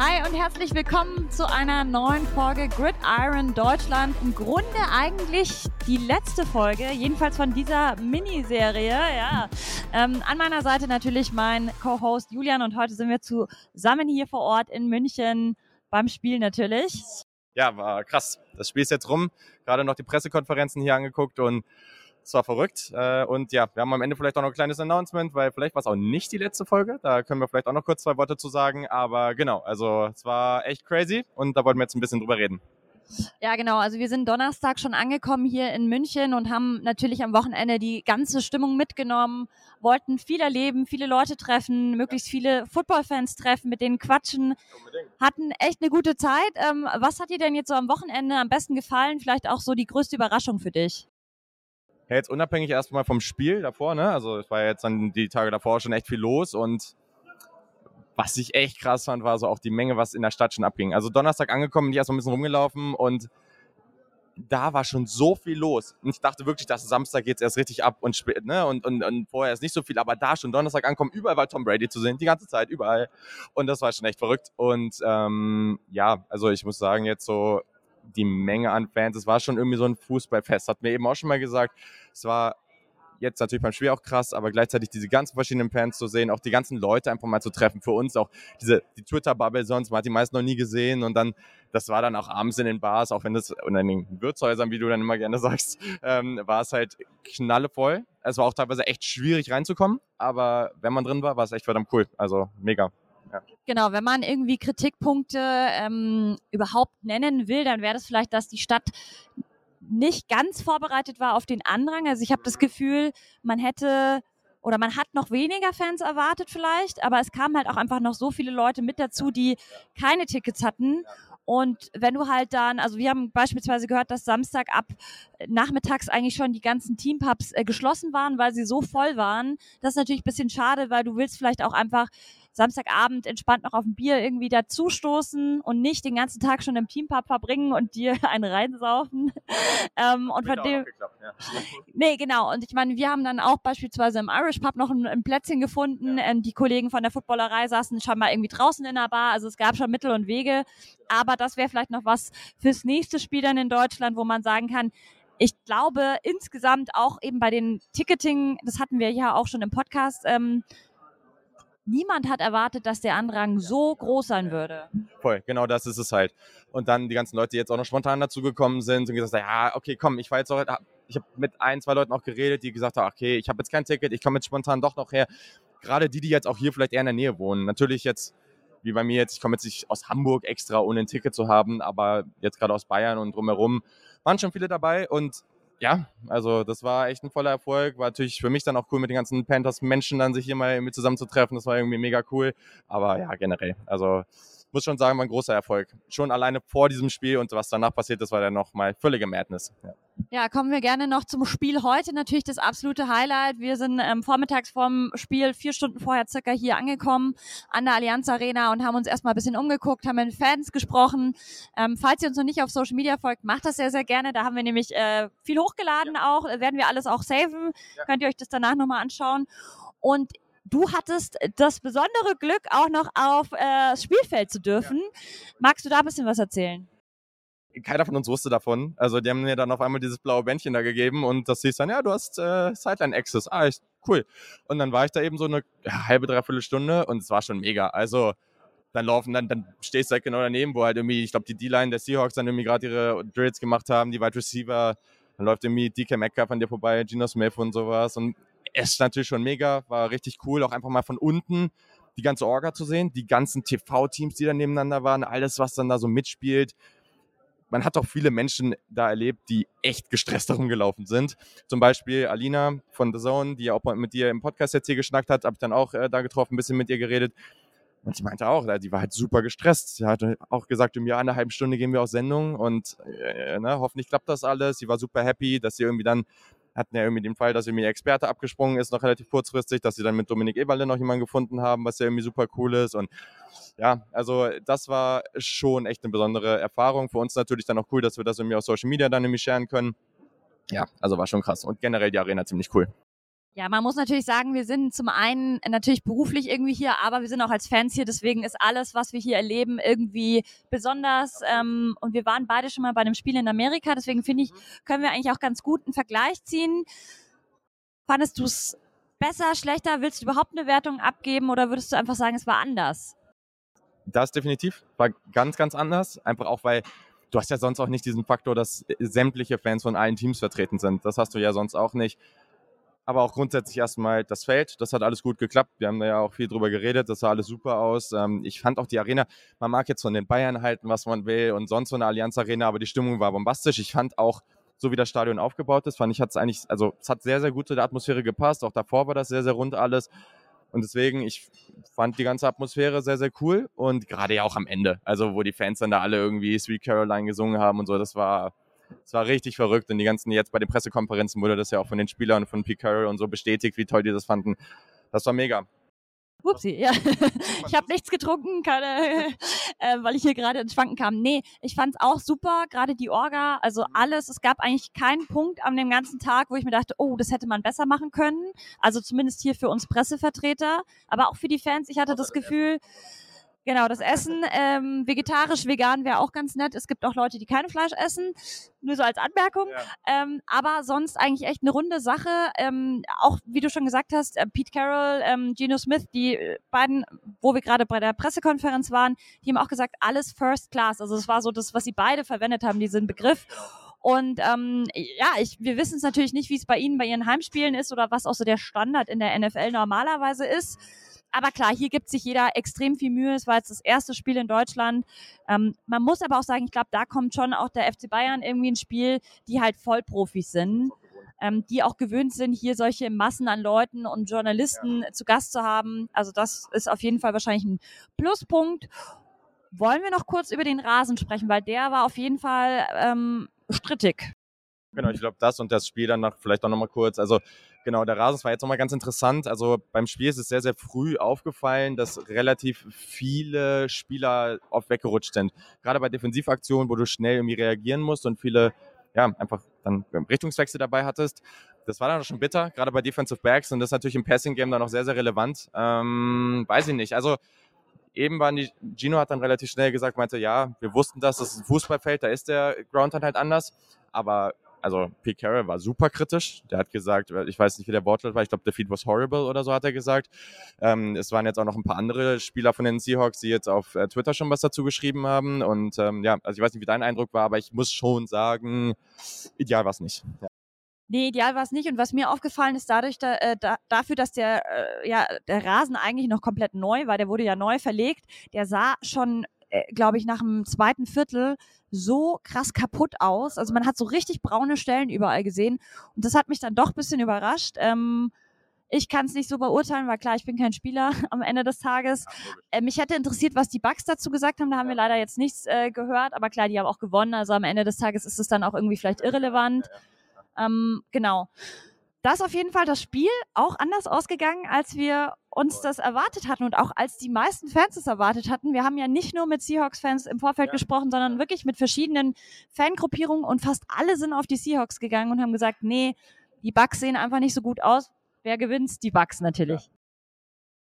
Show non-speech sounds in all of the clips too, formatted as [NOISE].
Hi und herzlich willkommen zu einer neuen Folge Gridiron Deutschland. Im Grunde eigentlich die letzte Folge, jedenfalls von dieser Miniserie. Ja. Ähm, an meiner Seite natürlich mein Co-Host Julian und heute sind wir zusammen hier vor Ort in München beim Spiel natürlich. Ja, war krass. Das Spiel ist jetzt rum. Gerade noch die Pressekonferenzen hier angeguckt und es war verrückt. Äh, und ja, wir haben am Ende vielleicht auch noch ein kleines Announcement, weil vielleicht war es auch nicht die letzte Folge. Da können wir vielleicht auch noch kurz zwei Worte zu sagen. Aber genau, also es war echt crazy und da wollten wir jetzt ein bisschen drüber reden. Ja, genau. Also wir sind Donnerstag schon angekommen hier in München und haben natürlich am Wochenende die ganze Stimmung mitgenommen, wollten viel erleben, viele Leute treffen, möglichst viele Footballfans treffen, mit denen quatschen, hatten echt eine gute Zeit. Ähm, was hat dir denn jetzt so am Wochenende am besten gefallen? Vielleicht auch so die größte Überraschung für dich? Ja, jetzt unabhängig erstmal vom Spiel davor, ne? Also es war jetzt dann die Tage davor schon echt viel los und was ich echt krass fand, war so auch die Menge, was in der Stadt schon abging. Also Donnerstag angekommen, bin ich erstmal ein bisschen rumgelaufen und da war schon so viel los. Und ich dachte wirklich, dass Samstag geht's erst richtig ab und, ne, und, und, und vorher ist nicht so viel, aber da schon Donnerstag ankommen, überall war Tom Brady zu sehen, die ganze Zeit, überall. Und das war schon echt verrückt. Und ähm, ja, also ich muss sagen, jetzt so die Menge an Fans. Es war schon irgendwie so ein Fußballfest, hat mir eben auch schon mal gesagt. Es war jetzt natürlich beim Spiel auch krass, aber gleichzeitig diese ganzen verschiedenen Fans zu sehen, auch die ganzen Leute einfach mal zu treffen. Für uns auch diese die Twitter-Bubble sonst, man hat die meisten noch nie gesehen und dann, das war dann auch abends in den Bars, auch wenn das, und in den Wirtshäusern, wie du dann immer gerne [LAUGHS] sagst, ähm, war es halt knallevoll. Es war auch teilweise echt schwierig reinzukommen, aber wenn man drin war, war es echt verdammt cool. Also mega. Genau, wenn man irgendwie Kritikpunkte ähm, überhaupt nennen will, dann wäre das vielleicht, dass die Stadt nicht ganz vorbereitet war auf den Andrang. Also ich habe das Gefühl, man hätte oder man hat noch weniger Fans erwartet vielleicht, aber es kamen halt auch einfach noch so viele Leute mit dazu, die keine Tickets hatten. Und wenn du halt dann, also wir haben beispielsweise gehört, dass Samstag ab nachmittags eigentlich schon die ganzen Teampubs äh, geschlossen waren, weil sie so voll waren. Das ist natürlich ein bisschen schade, weil du willst vielleicht auch einfach Samstagabend entspannt noch auf ein Bier irgendwie dazustoßen und nicht den ganzen Tag schon im Teampub verbringen und dir [LAUGHS] einen reinsaufen. [LAUGHS] ähm, und von dem. Ja. [LAUGHS] Nee, genau. Und ich meine, wir haben dann auch beispielsweise im Irish Pub noch ein, ein Plätzchen gefunden. Ja. Ähm, die Kollegen von der Footballerei saßen schon mal irgendwie draußen in der Bar. Also es gab schon Mittel und Wege. Aber das wäre vielleicht noch was fürs nächste Spiel dann in Deutschland, wo man sagen kann, ich glaube insgesamt auch eben bei den Ticketing, das hatten wir ja auch schon im Podcast ähm, niemand hat erwartet, dass der Andrang so groß sein würde. Voll, genau das ist es halt. Und dann die ganzen Leute, die jetzt auch noch spontan dazugekommen sind und gesagt haben, ja, okay, komm, ich war jetzt auch, ich habe mit ein, zwei Leuten auch geredet, die gesagt haben, okay, ich habe jetzt kein Ticket, ich komme jetzt spontan doch noch her. Gerade die, die jetzt auch hier vielleicht eher in der Nähe wohnen. Natürlich jetzt, wie bei mir jetzt, ich komme jetzt nicht aus Hamburg extra, ohne ein Ticket zu haben, aber jetzt gerade aus Bayern und drumherum waren schon viele dabei und ja, also das war echt ein voller Erfolg. War natürlich für mich dann auch cool, mit den ganzen Panthers-Menschen dann sich hier mal irgendwie zusammenzutreffen. Das war irgendwie mega cool. Aber ja, generell. Also muss schon sagen, war ein großer Erfolg. Schon alleine vor diesem Spiel und was danach passiert ist, war dann nochmal völlige Madness. Ja. ja. kommen wir gerne noch zum Spiel heute. Natürlich das absolute Highlight. Wir sind ähm, vormittags vorm Spiel vier Stunden vorher circa hier angekommen an der Allianz Arena und haben uns erstmal ein bisschen umgeguckt, haben mit Fans gesprochen. Ähm, falls ihr uns noch nicht auf Social Media folgt, macht das sehr, sehr gerne. Da haben wir nämlich äh, viel hochgeladen ja. auch. Werden wir alles auch saven. Ja. Könnt ihr euch das danach nochmal anschauen. Und du hattest das besondere Glück, auch noch auf äh, Spielfeld zu dürfen. Ja. Magst du da ein bisschen was erzählen? Keiner von uns wusste davon. Also die haben mir dann auf einmal dieses blaue Bändchen da gegeben und das hieß dann, ja, du hast äh, Sideline Access. Ah, ich, cool. Und dann war ich da eben so eine halbe, dreiviertel Stunde und es war schon mega. Also dann laufen, dann, dann stehst du halt genau daneben, wo halt irgendwie, ich glaube, die D-Line der Seahawks dann irgendwie gerade ihre Drills gemacht haben, die Wide Receiver, dann läuft irgendwie DK Metcalf an dir vorbei, Gino Smith und sowas und es ist natürlich schon mega, war richtig cool, auch einfach mal von unten die ganze Orga zu sehen, die ganzen TV-Teams, die da nebeneinander waren, alles, was dann da so mitspielt. Man hat auch viele Menschen da erlebt, die echt gestresst [LAUGHS] herumgelaufen sind. Zum Beispiel Alina von The Zone, die ja auch mit dir im Podcast jetzt hier geschnackt hat, habe ich dann auch äh, da getroffen, ein bisschen mit ihr geredet. Und sie meinte auch, die war halt super gestresst. Sie hat auch gesagt, im Jahr eine halbe Stunde gehen wir auf Sendung und äh, ne, hoffentlich klappt das alles. Sie war super happy, dass sie irgendwie dann hatten ja irgendwie den Fall, dass irgendwie Experte abgesprungen ist, noch relativ kurzfristig, dass sie dann mit Dominik Eberle noch jemanden gefunden haben, was ja irgendwie super cool ist. Und ja, also das war schon echt eine besondere Erfahrung. Für uns natürlich dann auch cool, dass wir das irgendwie auf Social Media dann irgendwie sharen können. Ja, also war schon krass. Und generell die Arena ziemlich cool. Ja, man muss natürlich sagen, wir sind zum einen natürlich beruflich irgendwie hier, aber wir sind auch als Fans hier. Deswegen ist alles, was wir hier erleben, irgendwie besonders. Ähm, und wir waren beide schon mal bei einem Spiel in Amerika. Deswegen finde ich, können wir eigentlich auch ganz gut einen Vergleich ziehen. Fandest du es besser, schlechter? Willst du überhaupt eine Wertung abgeben oder würdest du einfach sagen, es war anders? Das definitiv war ganz, ganz anders. Einfach auch, weil du hast ja sonst auch nicht diesen Faktor, dass sämtliche Fans von allen Teams vertreten sind. Das hast du ja sonst auch nicht aber auch grundsätzlich erstmal das Feld. Das hat alles gut geklappt. Wir haben da ja auch viel drüber geredet. Das sah alles super aus. Ähm, ich fand auch die Arena, man mag jetzt von den Bayern halten, was man will und sonst so eine Allianz Arena, aber die Stimmung war bombastisch. Ich fand auch, so wie das Stadion aufgebaut ist, fand ich, hat es eigentlich, also es hat sehr, sehr gut zu der Atmosphäre gepasst. Auch davor war das sehr, sehr rund alles. Und deswegen, ich fand die ganze Atmosphäre sehr, sehr cool. Und gerade ja auch am Ende, also wo die Fans dann da alle irgendwie Sweet Caroline gesungen haben und so, das war, es war richtig verrückt und die ganzen, jetzt bei den Pressekonferenzen wurde das ja auch von den Spielern von Pete Carroll und so bestätigt, wie toll die das fanden. Das war mega. Upsi, ja. [LAUGHS] Ich habe nichts getrunken, keine, [LAUGHS] äh, weil ich hier gerade ins Schwanken kam. Nee, ich fand es auch super, gerade die Orga, also alles. Es gab eigentlich keinen Punkt an dem ganzen Tag, wo ich mir dachte, oh, das hätte man besser machen können. Also zumindest hier für uns Pressevertreter, aber auch für die Fans. Ich hatte das Gefühl, Genau, das Essen, ähm, vegetarisch, vegan wäre auch ganz nett. Es gibt auch Leute, die kein Fleisch essen, nur so als Anmerkung. Ja. Ähm, aber sonst eigentlich echt eine runde Sache. Ähm, auch wie du schon gesagt hast, äh, Pete Carroll, ähm, Geno Smith, die äh, beiden, wo wir gerade bei der Pressekonferenz waren, die haben auch gesagt, alles First Class. Also das war so das, was sie beide verwendet haben, diesen Begriff. Und ähm, ja, ich, wir wissen es natürlich nicht, wie es bei Ihnen bei Ihren Heimspielen ist oder was auch so der Standard in der NFL normalerweise ist aber klar, hier gibt sich jeder extrem viel Mühe. Es war jetzt das erste Spiel in Deutschland. Ähm, man muss aber auch sagen, ich glaube, da kommt schon auch der FC Bayern irgendwie ins Spiel, die halt Vollprofis sind. Ähm, die auch gewöhnt sind, hier solche Massen an Leuten und Journalisten ja. zu Gast zu haben. Also das ist auf jeden Fall wahrscheinlich ein Pluspunkt. Wollen wir noch kurz über den Rasen sprechen, weil der war auf jeden Fall ähm, strittig. Genau, ich glaube das und das Spiel dann noch vielleicht auch nochmal kurz. Also Genau, der Rasen war jetzt nochmal ganz interessant. Also beim Spiel ist es sehr, sehr früh aufgefallen, dass relativ viele Spieler oft weggerutscht sind. Gerade bei Defensivaktionen, wo du schnell irgendwie reagieren musst und viele, ja, einfach dann Richtungswechsel dabei hattest. Das war dann schon bitter, gerade bei Defensive Backs und das ist natürlich im Passing Game dann noch sehr, sehr relevant. Ähm, weiß ich nicht. Also eben waren die, Gino hat dann relativ schnell gesagt, meinte, ja, wir wussten das, das ist ein Fußballfeld, da ist der Ground dann halt anders. Aber also Pete Carroll war super kritisch. Der hat gesagt, ich weiß nicht, wie der Wortlaut war, ich glaube, der Feed was horrible oder so hat er gesagt. Ähm, es waren jetzt auch noch ein paar andere Spieler von den Seahawks, die jetzt auf äh, Twitter schon was dazu geschrieben haben. Und ähm, ja, also ich weiß nicht, wie dein Eindruck war, aber ich muss schon sagen, ideal war es nicht. Ja. Nee, ideal war es nicht. Und was mir aufgefallen ist, dadurch da, äh, da, dafür, dass der, äh, ja, der Rasen eigentlich noch komplett neu war, der wurde ja neu verlegt, der sah schon äh, glaube ich, nach dem zweiten Viertel so krass kaputt aus. Also man hat so richtig braune Stellen überall gesehen. Und das hat mich dann doch ein bisschen überrascht. Ähm, ich kann es nicht so beurteilen, weil klar, ich bin kein Spieler [LAUGHS] am Ende des Tages. Äh, mich hätte interessiert, was die Bugs dazu gesagt haben. Da haben wir leider jetzt nichts äh, gehört. Aber klar, die haben auch gewonnen. Also am Ende des Tages ist es dann auch irgendwie vielleicht irrelevant. Ähm, genau da ist auf jeden Fall das Spiel auch anders ausgegangen, als wir uns das erwartet hatten und auch als die meisten Fans es erwartet hatten. Wir haben ja nicht nur mit Seahawks-Fans im Vorfeld ja. gesprochen, sondern wirklich mit verschiedenen Fangruppierungen und fast alle sind auf die Seahawks gegangen und haben gesagt, nee, die Bucks sehen einfach nicht so gut aus. Wer gewinnt? Die Bucks natürlich.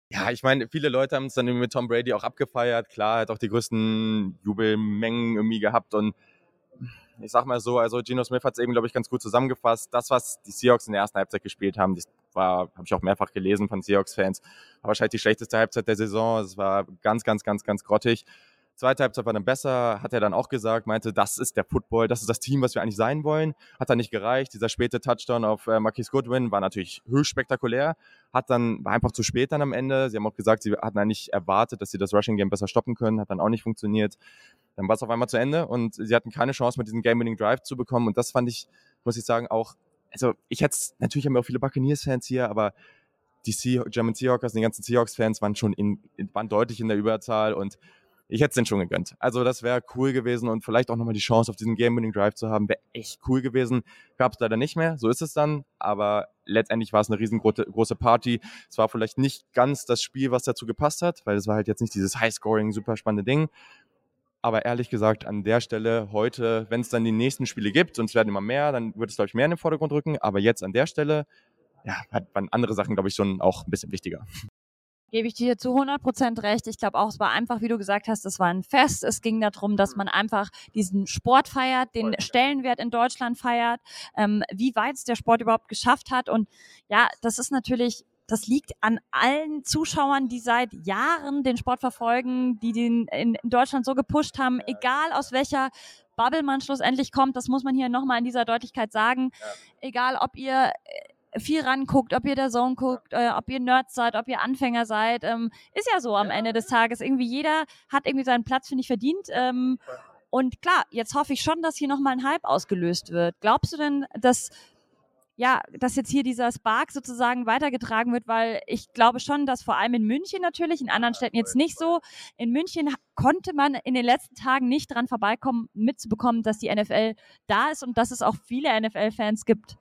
Ja. ja ich meine, viele Leute haben es dann mit Tom Brady auch abgefeiert. Klar, hat auch die größten Jubelmengen irgendwie gehabt und ich sag mal so, also Geno Smith hat es eben, glaube ich, ganz gut zusammengefasst. Das, was die Seahawks in der ersten Halbzeit gespielt haben, das war, habe ich auch mehrfach gelesen von Seahawks-Fans, war wahrscheinlich die schlechteste Halbzeit der Saison. Es war ganz, ganz, ganz, ganz grottig. Zweite Halbzeit war dann besser, hat er dann auch gesagt, meinte, das ist der Football, das ist das Team, was wir eigentlich sein wollen. Hat dann nicht gereicht. Dieser späte Touchdown auf äh, Marquis Goodwin war natürlich höchst spektakulär. Hat dann, war einfach zu spät dann am Ende. Sie haben auch gesagt, sie hatten eigentlich erwartet, dass sie das Rushing Game besser stoppen können. Hat dann auch nicht funktioniert. Dann war es auf einmal zu Ende und sie hatten keine Chance, mit diesem Game-Winning Drive zu bekommen. Und das fand ich, muss ich sagen, auch, also ich hätte natürlich haben wir auch viele Buccaneers-Fans hier, aber die Sea German Seahawks, die ganzen Seahawks-Fans waren schon in, waren deutlich in der Überzahl und ich hätte es den schon gegönnt. Also das wäre cool gewesen und vielleicht auch nochmal die Chance auf diesen Game-Winning Drive zu haben, wäre echt cool gewesen. Gab es leider nicht mehr, so ist es dann, aber letztendlich war es eine riesengroße Party. Es war vielleicht nicht ganz das Spiel, was dazu gepasst hat, weil es war halt jetzt nicht dieses High-Scoring, super spannende Ding. Aber ehrlich gesagt, an der Stelle heute, wenn es dann die nächsten Spiele gibt, und es werden immer mehr, dann wird es, glaube ich, mehr in den Vordergrund rücken. Aber jetzt an der Stelle ja, waren andere Sachen, glaube ich, schon auch ein bisschen wichtiger gebe ich dir zu 100 Prozent recht. Ich glaube auch, es war einfach, wie du gesagt hast, es war ein Fest. Es ging darum, dass man einfach diesen Sport feiert, den Stellenwert in Deutschland feiert, ähm, wie weit es der Sport überhaupt geschafft hat. Und ja, das ist natürlich das liegt an allen Zuschauern, die seit Jahren den Sport verfolgen, die den in Deutschland so gepusht haben, egal aus welcher Bubble man schlussendlich kommt, das muss man hier nochmal in dieser Deutlichkeit sagen. Egal, ob ihr viel ranguckt, ob ihr der Zone guckt, äh, ob ihr Nerds seid, ob ihr Anfänger seid. Ähm, ist ja so am ja. Ende des Tages. Irgendwie jeder hat irgendwie seinen Platz, finde ich, verdient. Ähm, und klar, jetzt hoffe ich schon, dass hier nochmal ein Hype ausgelöst wird. Glaubst du denn, dass ja, dass jetzt hier dieser Spark sozusagen weitergetragen wird, weil ich glaube schon, dass vor allem in München natürlich, in anderen Städten jetzt nicht so, in München konnte man in den letzten Tagen nicht dran vorbeikommen, mitzubekommen, dass die NFL da ist und dass es auch viele NFL-Fans gibt.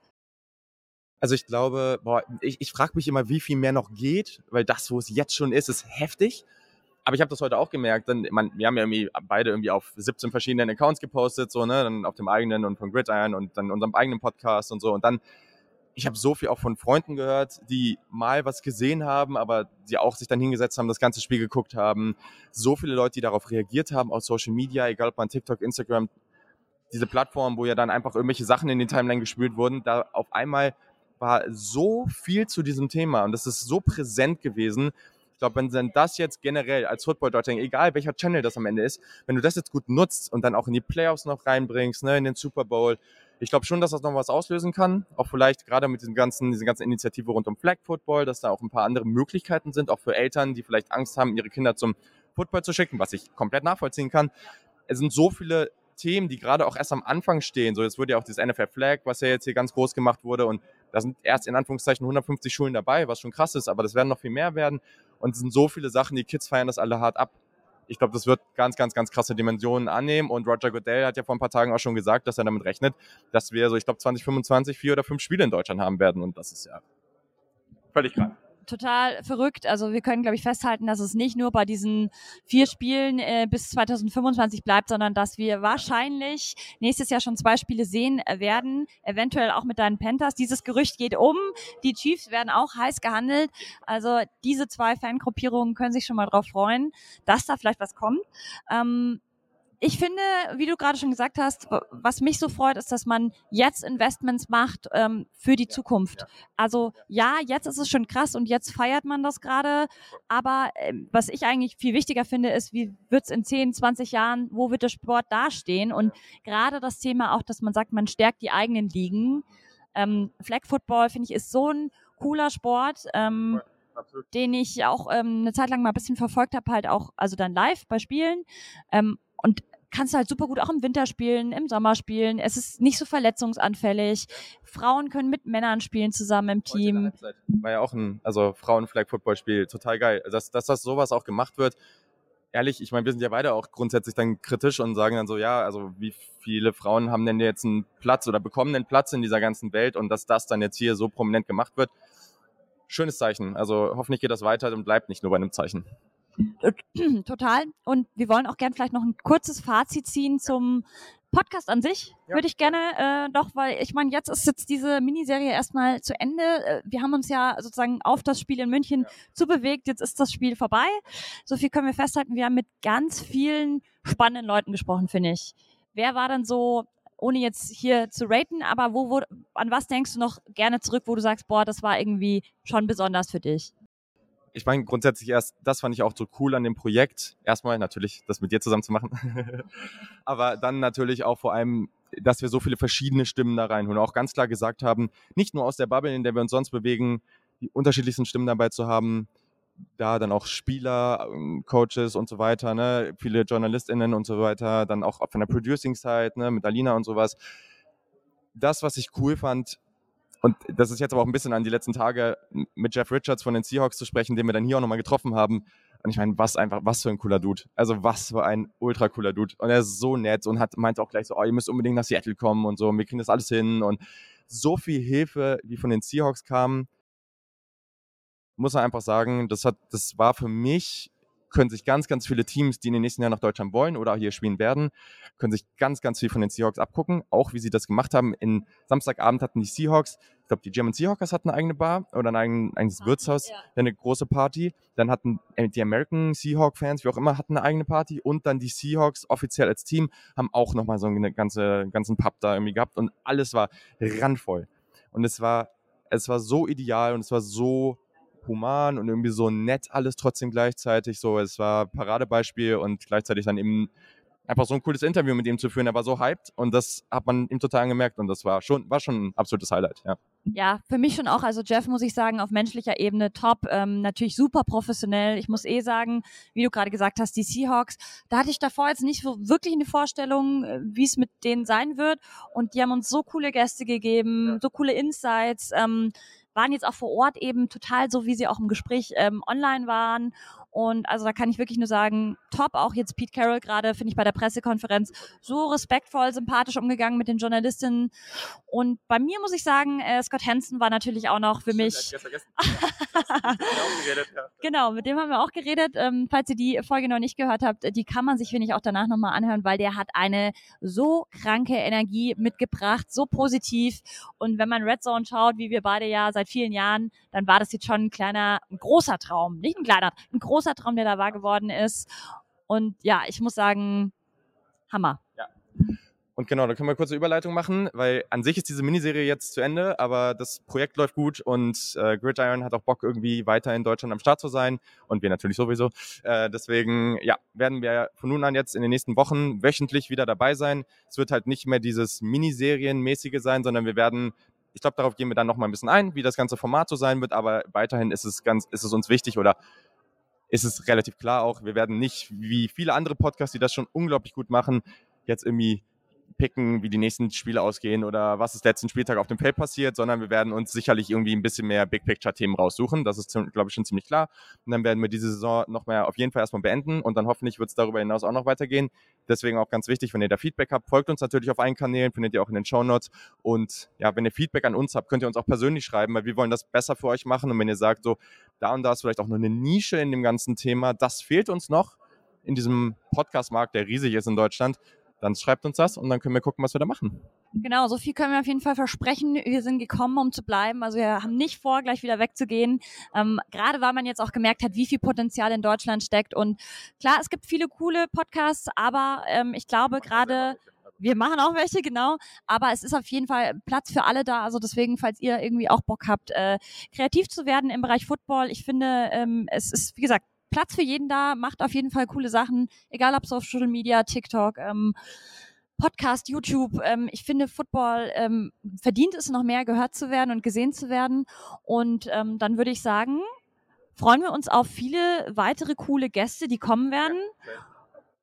Also ich glaube, boah, ich, ich frage mich immer, wie viel mehr noch geht, weil das, wo es jetzt schon ist, ist heftig. Aber ich habe das heute auch gemerkt, denn man, wir haben ja irgendwie beide irgendwie auf 17 verschiedenen Accounts gepostet, so, ne, dann auf dem eigenen und von Gridiron und dann unserem eigenen Podcast und so. Und dann, ich habe so viel auch von Freunden gehört, die mal was gesehen haben, aber die auch sich dann hingesetzt haben, das ganze Spiel geguckt haben. So viele Leute, die darauf reagiert haben, aus Social Media, egal ob man TikTok, Instagram, diese Plattform, wo ja dann einfach irgendwelche Sachen in den Timeline gespült wurden, da auf einmal war so viel zu diesem Thema und das ist so präsent gewesen. Ich glaube, wenn denn das jetzt generell als Football Deutschland, egal welcher Channel das am Ende ist, wenn du das jetzt gut nutzt und dann auch in die Playoffs noch reinbringst, ne, in den Super Bowl, ich glaube schon, dass das noch was auslösen kann. Auch vielleicht gerade mit diesen ganzen, diese ganzen Initiative rund um Flag Football, dass da auch ein paar andere Möglichkeiten sind, auch für Eltern, die vielleicht Angst haben, ihre Kinder zum Football zu schicken, was ich komplett nachvollziehen kann. Es sind so viele Themen, die gerade auch erst am Anfang stehen. So, jetzt wurde ja auch dieses NFL Flag, was ja jetzt hier ganz groß gemacht wurde und da sind erst in Anführungszeichen 150 Schulen dabei, was schon krass ist, aber das werden noch viel mehr werden. Und es sind so viele Sachen, die Kids feiern das alle hart ab. Ich glaube, das wird ganz, ganz, ganz krasse Dimensionen annehmen. Und Roger Goodell hat ja vor ein paar Tagen auch schon gesagt, dass er damit rechnet, dass wir so, ich glaube, 2025 vier oder fünf Spiele in Deutschland haben werden. Und das ist ja völlig krank total verrückt. Also wir können, glaube ich, festhalten, dass es nicht nur bei diesen vier Spielen äh, bis 2025 bleibt, sondern dass wir wahrscheinlich nächstes Jahr schon zwei Spiele sehen äh, werden, eventuell auch mit deinen Panthers. Dieses Gerücht geht um. Die Chiefs werden auch heiß gehandelt. Also diese zwei Fangruppierungen können sich schon mal darauf freuen, dass da vielleicht was kommt. Ähm, ich finde, wie du gerade schon gesagt hast, was mich so freut, ist, dass man jetzt Investments macht ähm, für die Zukunft. Also ja, jetzt ist es schon krass und jetzt feiert man das gerade. Aber äh, was ich eigentlich viel wichtiger finde, ist, wie wird es in 10, 20 Jahren, wo wird der Sport dastehen? Und gerade das Thema auch, dass man sagt, man stärkt die eigenen Ligen. Ähm, Flag Football, finde ich, ist so ein cooler Sport. Ähm, Absolut. den ich auch ähm, eine Zeit lang mal ein bisschen verfolgt habe, halt auch, also dann live bei Spielen. Ähm, und kannst du halt super gut auch im Winter spielen, im Sommer spielen. Es ist nicht so verletzungsanfällig. Frauen können mit Männern spielen zusammen im Team. War ja auch ein, also Frauen-Flag-Football-Spiel, total geil. Dass, dass das sowas auch gemacht wird. Ehrlich, ich meine, wir sind ja beide auch grundsätzlich dann kritisch und sagen dann so, ja, also wie viele Frauen haben denn jetzt einen Platz oder bekommen einen Platz in dieser ganzen Welt und dass das dann jetzt hier so prominent gemacht wird. Schönes Zeichen. Also hoffentlich geht das weiter und bleibt nicht nur bei einem Zeichen. [CLEARS THROAT] Total. Und wir wollen auch gern vielleicht noch ein kurzes Fazit ziehen zum Podcast an sich. Ja. Würde ich gerne äh, doch, weil ich meine, jetzt ist jetzt diese Miniserie erstmal zu Ende. Äh, wir haben uns ja sozusagen auf das Spiel in München ja. zubewegt. Jetzt ist das Spiel vorbei. So viel können wir festhalten. Wir haben mit ganz vielen spannenden Leuten gesprochen, finde ich. Wer war denn so, ohne jetzt hier zu raten, aber wo, wo, an was denkst du noch gerne zurück, wo du sagst, boah, das war irgendwie schon besonders für dich? Ich meine, grundsätzlich erst, das fand ich auch so cool an dem Projekt. Erstmal natürlich, das mit dir zusammen zu machen. [LAUGHS] Aber dann natürlich auch vor allem, dass wir so viele verschiedene Stimmen da reinholen. Auch ganz klar gesagt haben, nicht nur aus der Bubble, in der wir uns sonst bewegen, die unterschiedlichsten Stimmen dabei zu haben. Da dann auch Spieler, ähm, Coaches und so weiter, ne? viele JournalistInnen und so weiter, dann auch von der Producing-Side, ne? mit Alina und sowas. Das, was ich cool fand, und das ist jetzt aber auch ein bisschen an die letzten Tage mit Jeff Richards von den Seahawks zu sprechen, den wir dann hier auch nochmal getroffen haben. Und ich meine, was einfach, was für ein cooler Dude. Also was für ein ultra cooler Dude. Und er ist so nett und hat, meint auch gleich so, oh, ihr müsst unbedingt nach Seattle kommen und so, und wir kriegen das alles hin. Und so viel Hilfe, wie von den Seahawks kam, muss man einfach sagen, das hat, das war für mich können sich ganz, ganz viele Teams, die in den nächsten Jahren nach Deutschland wollen oder hier spielen werden, können sich ganz, ganz viel von den Seahawks abgucken, auch wie sie das gemacht haben. In Samstagabend hatten die Seahawks, ich glaube, die German Seahawkers hatten eine eigene Bar oder ein eigenes, eigenes Wirtshaus, ja. eine große Party. Dann hatten äh, die American Seahawk-Fans, wie auch immer, hatten eine eigene Party und dann die Seahawks offiziell als Team haben auch nochmal so einen ganze, ganzen Pub da irgendwie gehabt und alles war randvoll. Und es war, es war so ideal und es war so human und irgendwie so nett alles trotzdem gleichzeitig. So, es war Paradebeispiel und gleichzeitig dann eben einfach so ein cooles Interview mit ihm zu führen. Er war so hyped und das hat man ihm total angemerkt und das war schon, war schon ein absolutes Highlight, ja. Ja, für mich schon auch. Also Jeff muss ich sagen, auf menschlicher Ebene top. Ähm, natürlich super professionell. Ich muss eh sagen, wie du gerade gesagt hast, die Seahawks, da hatte ich davor jetzt nicht wirklich eine Vorstellung, äh, wie es mit denen sein wird. Und die haben uns so coole Gäste gegeben, so coole Insights. Ähm, waren jetzt auch vor Ort eben total so, wie sie auch im Gespräch ähm, online waren. Und also da kann ich wirklich nur sagen, top. Auch jetzt Pete Carroll gerade, finde ich bei der Pressekonferenz so respektvoll, sympathisch umgegangen mit den Journalistinnen. Und bei mir muss ich sagen, äh, Scott Hansen war natürlich auch noch für mich. genau, mit dem haben wir auch geredet. Ähm, falls ihr die Folge noch nicht gehört habt, die kann man sich, finde ich, auch danach nochmal anhören, weil der hat eine so kranke Energie mitgebracht, so positiv. Und wenn man Red Zone schaut, wie wir beide ja seit vielen Jahren, dann war das jetzt schon ein kleiner, ein großer Traum. Nicht ein kleiner, ein großer Traum, der da wahr geworden ist. Und ja, ich muss sagen, Hammer. Ja. Und genau, da können wir eine kurze Überleitung machen, weil an sich ist diese Miniserie jetzt zu Ende, aber das Projekt läuft gut und äh, Gridiron hat auch Bock, irgendwie weiter in Deutschland am Start zu sein und wir natürlich sowieso. Äh, deswegen, ja, werden wir von nun an jetzt in den nächsten Wochen wöchentlich wieder dabei sein. Es wird halt nicht mehr dieses Miniserienmäßige sein, sondern wir werden ich glaube, darauf gehen wir dann noch mal ein bisschen ein, wie das ganze Format so sein wird, aber weiterhin ist es ganz, ist es uns wichtig oder ist es relativ klar auch, wir werden nicht wie viele andere Podcasts, die das schon unglaublich gut machen, jetzt irgendwie picken, wie die nächsten Spiele ausgehen oder was ist letzten Spieltag auf dem Feld passiert, sondern wir werden uns sicherlich irgendwie ein bisschen mehr Big Picture Themen raussuchen. Das ist, glaube ich, schon ziemlich klar. Und dann werden wir diese Saison noch mehr auf jeden Fall erstmal beenden und dann hoffentlich wird es darüber hinaus auch noch weitergehen. Deswegen auch ganz wichtig, wenn ihr da Feedback habt, folgt uns natürlich auf allen Kanälen, findet ihr auch in den Show Notes. Und ja, wenn ihr Feedback an uns habt, könnt ihr uns auch persönlich schreiben, weil wir wollen das besser für euch machen. Und wenn ihr sagt, so, da und da ist vielleicht auch noch eine Nische in dem ganzen Thema, das fehlt uns noch in diesem Podcast-Markt, der riesig ist in Deutschland, dann schreibt uns das und dann können wir gucken, was wir da machen. Genau, so viel können wir auf jeden Fall versprechen. Wir sind gekommen, um zu bleiben. Also wir haben nicht vor, gleich wieder wegzugehen. Ähm, gerade weil man jetzt auch gemerkt hat, wie viel Potenzial in Deutschland steckt. Und klar, es gibt viele coole Podcasts, aber ähm, ich glaube gerade wir machen auch welche, genau. Aber es ist auf jeden Fall Platz für alle da. Also deswegen, falls ihr irgendwie auch Bock habt, äh, kreativ zu werden im Bereich Football, ich finde, ähm, es ist, wie gesagt, Platz für jeden da, macht auf jeden Fall coole Sachen, egal ob Social Media, TikTok, ähm, Podcast, YouTube. Ähm, ich finde, Football ähm, verdient es noch mehr, gehört zu werden und gesehen zu werden. Und ähm, dann würde ich sagen, freuen wir uns auf viele weitere coole Gäste, die kommen werden.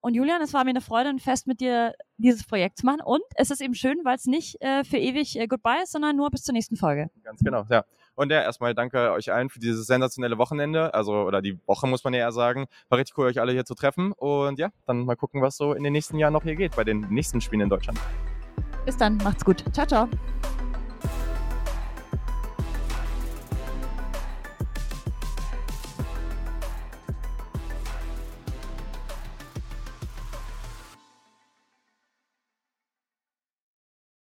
Und Julian, es war mir eine Freude und Fest, mit dir dieses Projekt zu machen. Und es ist eben schön, weil es nicht äh, für ewig äh, Goodbye ist, sondern nur bis zur nächsten Folge. Ganz genau, ja. Und ja, erstmal danke euch allen für dieses sensationelle Wochenende. Also, oder die Woche muss man ja eher sagen. War richtig cool, euch alle hier zu treffen. Und ja, dann mal gucken, was so in den nächsten Jahren noch hier geht bei den nächsten Spielen in Deutschland. Bis dann, macht's gut. Ciao, ciao.